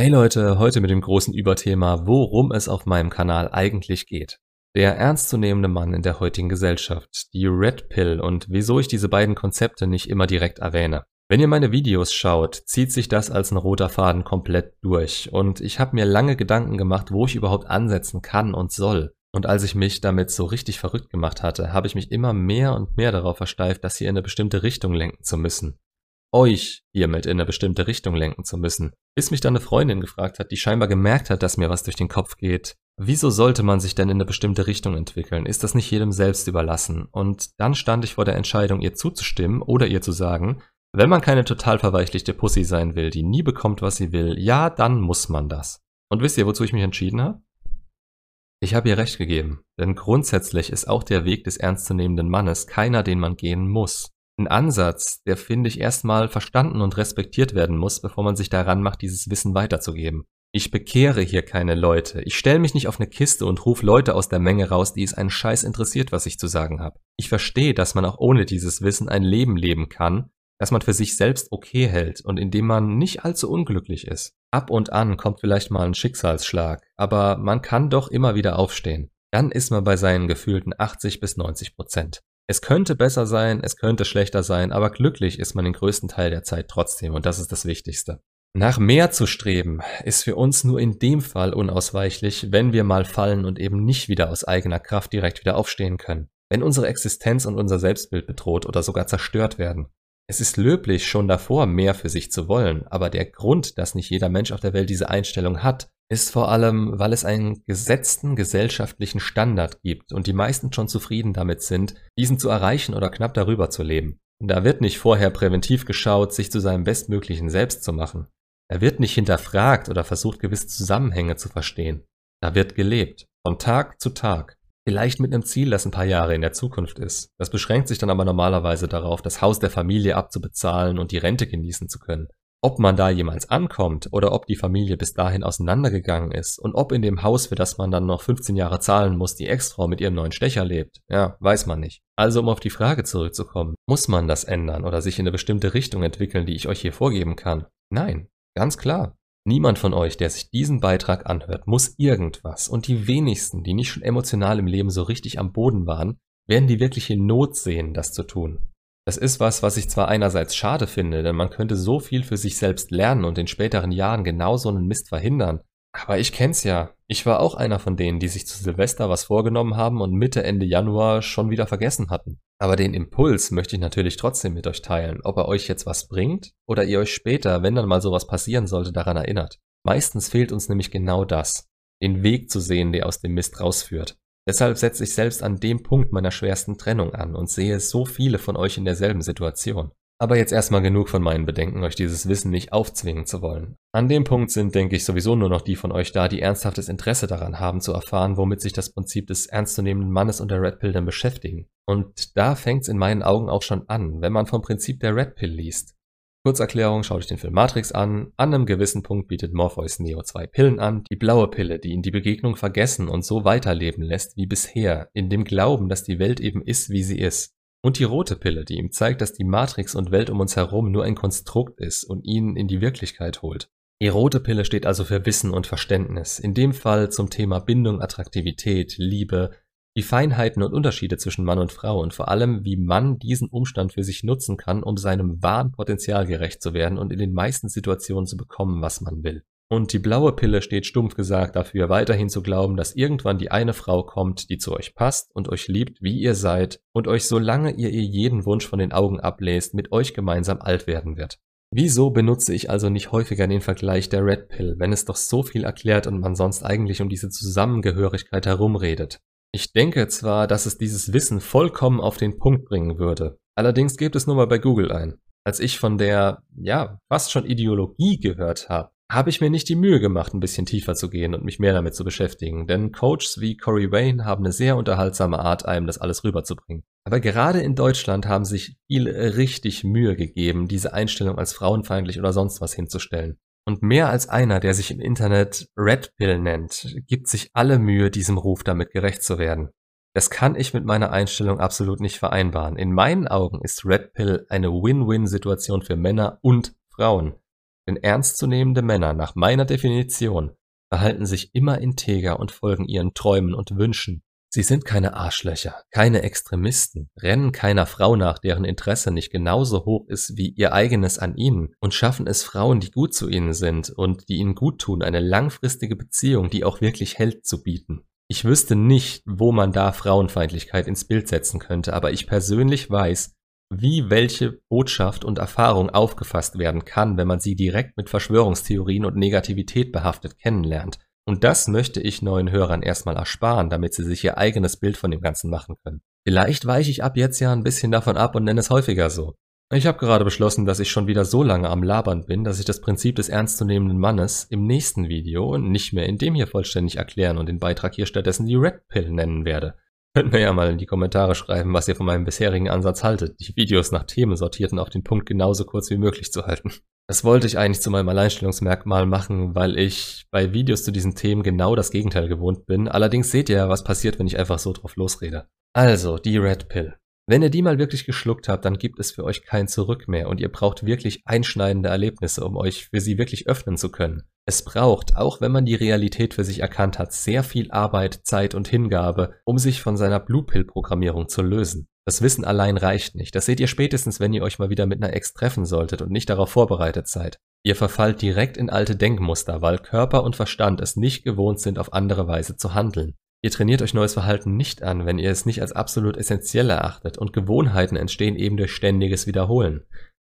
Hey Leute, heute mit dem großen Überthema, worum es auf meinem Kanal eigentlich geht. Der ernstzunehmende Mann in der heutigen Gesellschaft, die Red Pill und wieso ich diese beiden Konzepte nicht immer direkt erwähne. Wenn ihr meine Videos schaut, zieht sich das als ein roter Faden komplett durch und ich habe mir lange Gedanken gemacht, wo ich überhaupt ansetzen kann und soll. Und als ich mich damit so richtig verrückt gemacht hatte, habe ich mich immer mehr und mehr darauf versteift, das hier in eine bestimmte Richtung lenken zu müssen euch hiermit in eine bestimmte Richtung lenken zu müssen. Bis mich dann eine Freundin gefragt hat, die scheinbar gemerkt hat, dass mir was durch den Kopf geht. Wieso sollte man sich denn in eine bestimmte Richtung entwickeln? Ist das nicht jedem selbst überlassen? Und dann stand ich vor der Entscheidung, ihr zuzustimmen oder ihr zu sagen, wenn man keine total verweichlichte Pussy sein will, die nie bekommt, was sie will, ja, dann muss man das. Und wisst ihr, wozu ich mich entschieden habe? Ich habe ihr recht gegeben, denn grundsätzlich ist auch der Weg des ernstzunehmenden Mannes keiner, den man gehen muss ein Ansatz, der, finde ich, erstmal verstanden und respektiert werden muss, bevor man sich daran macht, dieses Wissen weiterzugeben. Ich bekehre hier keine Leute. Ich stelle mich nicht auf eine Kiste und rufe Leute aus der Menge raus, die es einen Scheiß interessiert, was ich zu sagen habe. Ich verstehe, dass man auch ohne dieses Wissen ein Leben leben kann, das man für sich selbst okay hält und in dem man nicht allzu unglücklich ist. Ab und an kommt vielleicht mal ein Schicksalsschlag, aber man kann doch immer wieder aufstehen. Dann ist man bei seinen gefühlten 80 bis 90 Prozent. Es könnte besser sein, es könnte schlechter sein, aber glücklich ist man den größten Teil der Zeit trotzdem und das ist das Wichtigste. Nach mehr zu streben ist für uns nur in dem Fall unausweichlich, wenn wir mal fallen und eben nicht wieder aus eigener Kraft direkt wieder aufstehen können. Wenn unsere Existenz und unser Selbstbild bedroht oder sogar zerstört werden. Es ist löblich, schon davor mehr für sich zu wollen, aber der Grund, dass nicht jeder Mensch auf der Welt diese Einstellung hat, ist vor allem, weil es einen gesetzten gesellschaftlichen Standard gibt und die meisten schon zufrieden damit sind, diesen zu erreichen oder knapp darüber zu leben. Da wird nicht vorher präventiv geschaut, sich zu seinem bestmöglichen Selbst zu machen. Da wird nicht hinterfragt oder versucht, gewisse Zusammenhänge zu verstehen. Da wird gelebt, von Tag zu Tag. Vielleicht mit einem Ziel, das ein paar Jahre in der Zukunft ist. Das beschränkt sich dann aber normalerweise darauf, das Haus der Familie abzubezahlen und die Rente genießen zu können. Ob man da jemals ankommt oder ob die Familie bis dahin auseinandergegangen ist und ob in dem Haus, für das man dann noch 15 Jahre zahlen muss, die Ex-Frau mit ihrem neuen Stecher lebt, ja, weiß man nicht. Also um auf die Frage zurückzukommen, muss man das ändern oder sich in eine bestimmte Richtung entwickeln, die ich euch hier vorgeben kann? Nein, ganz klar. Niemand von euch, der sich diesen Beitrag anhört, muss irgendwas. Und die wenigsten, die nicht schon emotional im Leben so richtig am Boden waren, werden die wirkliche Not sehen, das zu tun. Das ist was, was ich zwar einerseits schade finde, denn man könnte so viel für sich selbst lernen und in späteren Jahren genau so einen Mist verhindern. Aber ich kenn's ja. Ich war auch einer von denen, die sich zu Silvester was vorgenommen haben und Mitte, Ende Januar schon wieder vergessen hatten. Aber den Impuls möchte ich natürlich trotzdem mit euch teilen, ob er euch jetzt was bringt oder ihr euch später, wenn dann mal sowas passieren sollte, daran erinnert. Meistens fehlt uns nämlich genau das. Den Weg zu sehen, der aus dem Mist rausführt. Deshalb setze ich selbst an dem Punkt meiner schwersten Trennung an und sehe so viele von euch in derselben Situation. Aber jetzt erstmal genug von meinen Bedenken, euch dieses Wissen nicht aufzwingen zu wollen. An dem Punkt sind, denke ich, sowieso nur noch die von euch da, die ernsthaftes Interesse daran haben zu erfahren, womit sich das Prinzip des ernstzunehmenden Mannes und der Red Pill denn beschäftigen. Und da fängt's in meinen Augen auch schon an, wenn man vom Prinzip der Red Pill liest. Kurzerklärung, schaut euch den Film Matrix an. An einem gewissen Punkt bietet Morpheus Neo zwei Pillen an. Die blaue Pille, die ihn die Begegnung vergessen und so weiterleben lässt wie bisher, in dem Glauben, dass die Welt eben ist, wie sie ist. Und die rote Pille, die ihm zeigt, dass die Matrix und Welt um uns herum nur ein Konstrukt ist und ihn in die Wirklichkeit holt. Die rote Pille steht also für Wissen und Verständnis, in dem Fall zum Thema Bindung, Attraktivität, Liebe, die Feinheiten und Unterschiede zwischen Mann und Frau und vor allem, wie Mann diesen Umstand für sich nutzen kann, um seinem wahren Potenzial gerecht zu werden und in den meisten Situationen zu bekommen, was man will. Und die blaue Pille steht stumpf gesagt dafür, weiterhin zu glauben, dass irgendwann die eine Frau kommt, die zu euch passt und euch liebt, wie ihr seid, und euch, solange ihr ihr jeden Wunsch von den Augen ablest, mit euch gemeinsam alt werden wird. Wieso benutze ich also nicht häufiger den Vergleich der Red Pill, wenn es doch so viel erklärt und man sonst eigentlich um diese Zusammengehörigkeit herumredet? Ich denke zwar, dass es dieses Wissen vollkommen auf den Punkt bringen würde. Allerdings gebt es nur mal bei Google ein. Als ich von der, ja, fast schon Ideologie gehört habe, habe ich mir nicht die Mühe gemacht, ein bisschen tiefer zu gehen und mich mehr damit zu beschäftigen, denn Coaches wie Corey Wayne haben eine sehr unterhaltsame Art, einem das alles rüberzubringen. Aber gerade in Deutschland haben sich viele richtig Mühe gegeben, diese Einstellung als frauenfeindlich oder sonst was hinzustellen. Und mehr als einer, der sich im Internet Red Pill nennt, gibt sich alle Mühe, diesem Ruf damit gerecht zu werden. Das kann ich mit meiner Einstellung absolut nicht vereinbaren. In meinen Augen ist Red Pill eine Win-Win-Situation für Männer und Frauen. Denn ernstzunehmende Männer nach meiner Definition verhalten sich immer integer und folgen ihren Träumen und Wünschen. Sie sind keine Arschlöcher, keine Extremisten, rennen keiner Frau nach, deren Interesse nicht genauso hoch ist wie ihr eigenes an ihnen und schaffen es Frauen, die gut zu ihnen sind und die ihnen gut tun, eine langfristige Beziehung, die auch wirklich hält, zu bieten. Ich wüsste nicht, wo man da Frauenfeindlichkeit ins Bild setzen könnte, aber ich persönlich weiß, wie welche Botschaft und Erfahrung aufgefasst werden kann, wenn man sie direkt mit Verschwörungstheorien und Negativität behaftet kennenlernt. Und das möchte ich neuen Hörern erstmal ersparen, damit sie sich ihr eigenes Bild von dem Ganzen machen können. Vielleicht weiche ich ab jetzt ja ein bisschen davon ab und nenne es häufiger so. Ich habe gerade beschlossen, dass ich schon wieder so lange am Labern bin, dass ich das Prinzip des ernstzunehmenden Mannes im nächsten Video und nicht mehr in dem hier vollständig erklären und den Beitrag hier stattdessen die Red Pill nennen werde. Könnt mir ja mal in die Kommentare schreiben, was ihr von meinem bisherigen Ansatz haltet, die Videos nach Themen sortiert und auf den Punkt genauso kurz wie möglich zu halten. Das wollte ich eigentlich zu meinem Alleinstellungsmerkmal machen, weil ich bei Videos zu diesen Themen genau das Gegenteil gewohnt bin. Allerdings seht ihr ja, was passiert, wenn ich einfach so drauf losrede. Also, die Red Pill. Wenn ihr die mal wirklich geschluckt habt, dann gibt es für euch kein Zurück mehr und ihr braucht wirklich einschneidende Erlebnisse, um euch für sie wirklich öffnen zu können. Es braucht, auch wenn man die Realität für sich erkannt hat, sehr viel Arbeit, Zeit und Hingabe, um sich von seiner Blue Pill Programmierung zu lösen. Das Wissen allein reicht nicht. Das seht ihr spätestens, wenn ihr euch mal wieder mit einer Ex treffen solltet und nicht darauf vorbereitet seid. Ihr verfallt direkt in alte Denkmuster, weil Körper und Verstand es nicht gewohnt sind, auf andere Weise zu handeln. Ihr trainiert euch neues Verhalten nicht an, wenn ihr es nicht als absolut essentiell erachtet und Gewohnheiten entstehen eben durch ständiges Wiederholen.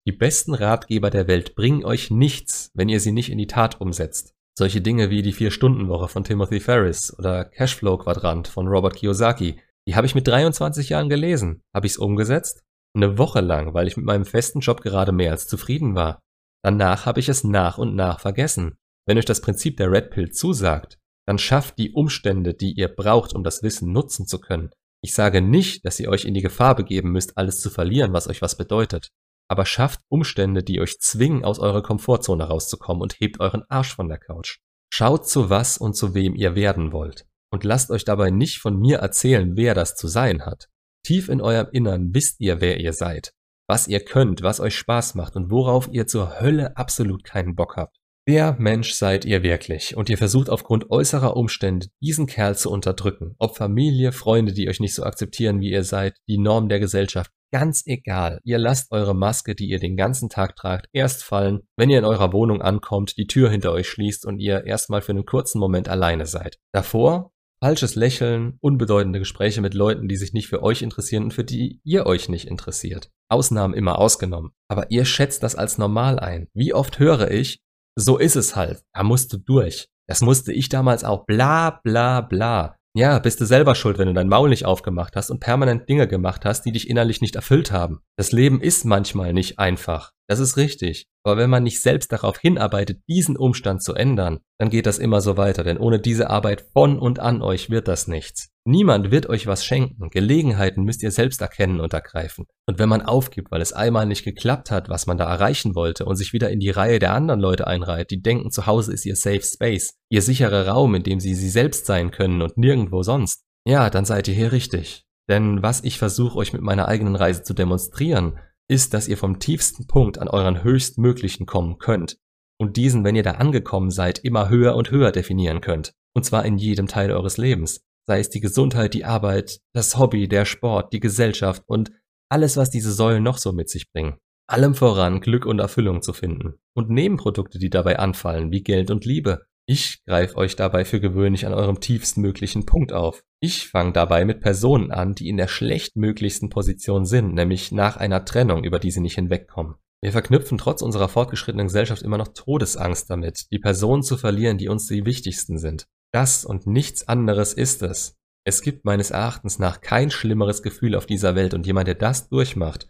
Die besten Ratgeber der Welt bringen euch nichts, wenn ihr sie nicht in die Tat umsetzt. Solche Dinge wie die Vier-Stunden-Woche von Timothy Ferris oder Cashflow-Quadrant von Robert Kiyosaki, die habe ich mit 23 Jahren gelesen. Habe ich es umgesetzt? Eine Woche lang, weil ich mit meinem festen Job gerade mehr als zufrieden war. Danach habe ich es nach und nach vergessen. Wenn euch das Prinzip der Red Pill zusagt, dann schafft die Umstände, die ihr braucht, um das Wissen nutzen zu können. Ich sage nicht, dass ihr euch in die Gefahr begeben müsst, alles zu verlieren, was euch was bedeutet. Aber schafft Umstände, die euch zwingen, aus eurer Komfortzone rauszukommen und hebt euren Arsch von der Couch. Schaut zu was und zu wem ihr werden wollt. Und lasst euch dabei nicht von mir erzählen, wer das zu sein hat. Tief in eurem Innern wisst ihr, wer ihr seid, was ihr könnt, was euch Spaß macht und worauf ihr zur Hölle absolut keinen Bock habt. Wer Mensch seid ihr wirklich? Und ihr versucht aufgrund äußerer Umstände diesen Kerl zu unterdrücken. Ob Familie, Freunde, die euch nicht so akzeptieren, wie ihr seid, die Norm der Gesellschaft. Ganz egal. Ihr lasst eure Maske, die ihr den ganzen Tag tragt, erst fallen, wenn ihr in eurer Wohnung ankommt, die Tür hinter euch schließt und ihr erstmal für einen kurzen Moment alleine seid. Davor falsches Lächeln, unbedeutende Gespräche mit Leuten, die sich nicht für euch interessieren und für die ihr euch nicht interessiert. Ausnahmen immer ausgenommen. Aber ihr schätzt das als normal ein. Wie oft höre ich, so ist es halt. Da musst du durch. Das musste ich damals auch. Bla bla bla. Ja, bist du selber schuld, wenn du dein Maul nicht aufgemacht hast und permanent Dinge gemacht hast, die dich innerlich nicht erfüllt haben. Das Leben ist manchmal nicht einfach. Das ist richtig. Aber wenn man nicht selbst darauf hinarbeitet, diesen Umstand zu ändern, dann geht das immer so weiter, denn ohne diese Arbeit von und an euch wird das nichts. Niemand wird euch was schenken. Gelegenheiten müsst ihr selbst erkennen und ergreifen. Und wenn man aufgibt, weil es einmal nicht geklappt hat, was man da erreichen wollte, und sich wieder in die Reihe der anderen Leute einreiht, die denken, zu Hause ist ihr Safe Space, ihr sicherer Raum, in dem sie sie selbst sein können und nirgendwo sonst, ja, dann seid ihr hier richtig. Denn was ich versuche euch mit meiner eigenen Reise zu demonstrieren, ist, dass ihr vom tiefsten Punkt an euren höchstmöglichen kommen könnt und diesen, wenn ihr da angekommen seid, immer höher und höher definieren könnt. Und zwar in jedem Teil eures Lebens. Sei es die Gesundheit, die Arbeit, das Hobby, der Sport, die Gesellschaft und alles, was diese Säulen noch so mit sich bringen. Allem voran Glück und Erfüllung zu finden. Und Nebenprodukte, die dabei anfallen, wie Geld und Liebe. Ich greife euch dabei für gewöhnlich an eurem tiefstmöglichen Punkt auf. Ich fange dabei mit Personen an, die in der schlechtmöglichsten Position sind, nämlich nach einer Trennung, über die sie nicht hinwegkommen. Wir verknüpfen trotz unserer fortgeschrittenen Gesellschaft immer noch Todesangst damit, die Personen zu verlieren, die uns die wichtigsten sind. Das und nichts anderes ist es. Es gibt meines Erachtens nach kein schlimmeres Gefühl auf dieser Welt und jemand, der das durchmacht,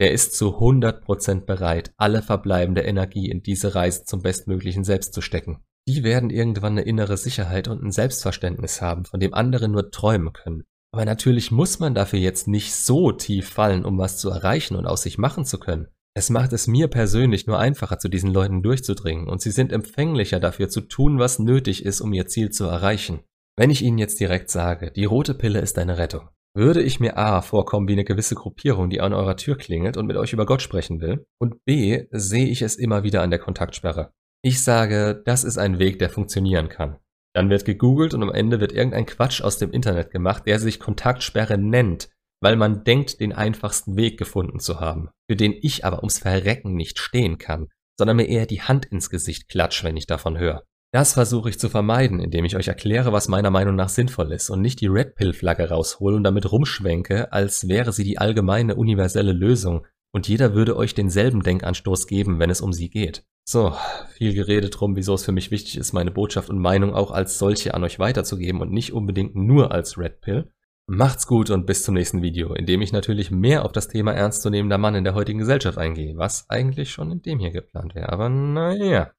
der ist zu 100% bereit, alle verbleibende Energie in diese Reise zum bestmöglichen Selbst zu stecken. Die werden irgendwann eine innere Sicherheit und ein Selbstverständnis haben, von dem andere nur träumen können. Aber natürlich muss man dafür jetzt nicht so tief fallen, um was zu erreichen und aus sich machen zu können. Es macht es mir persönlich nur einfacher, zu diesen Leuten durchzudringen, und sie sind empfänglicher dafür zu tun, was nötig ist, um ihr Ziel zu erreichen. Wenn ich Ihnen jetzt direkt sage, die rote Pille ist eine Rettung, würde ich mir A vorkommen wie eine gewisse Gruppierung, die an eurer Tür klingelt und mit euch über Gott sprechen will. Und B sehe ich es immer wieder an der Kontaktsperre. Ich sage, das ist ein Weg, der funktionieren kann. Dann wird gegoogelt und am Ende wird irgendein Quatsch aus dem Internet gemacht, der sich Kontaktsperre nennt, weil man denkt, den einfachsten Weg gefunden zu haben, für den ich aber ums Verrecken nicht stehen kann, sondern mir eher die Hand ins Gesicht klatsch, wenn ich davon höre. Das versuche ich zu vermeiden, indem ich euch erkläre, was meiner Meinung nach sinnvoll ist und nicht die Red Pill Flagge raushole und damit rumschwenke, als wäre sie die allgemeine universelle Lösung und jeder würde euch denselben Denkanstoß geben, wenn es um sie geht. So, viel geredet drum, wieso es für mich wichtig ist, meine Botschaft und Meinung auch als solche an euch weiterzugeben und nicht unbedingt nur als Red Pill. Macht's gut und bis zum nächsten Video, in dem ich natürlich mehr auf das Thema ernstzunehmender Mann in der heutigen Gesellschaft eingehe, was eigentlich schon in dem hier geplant wäre, aber naja.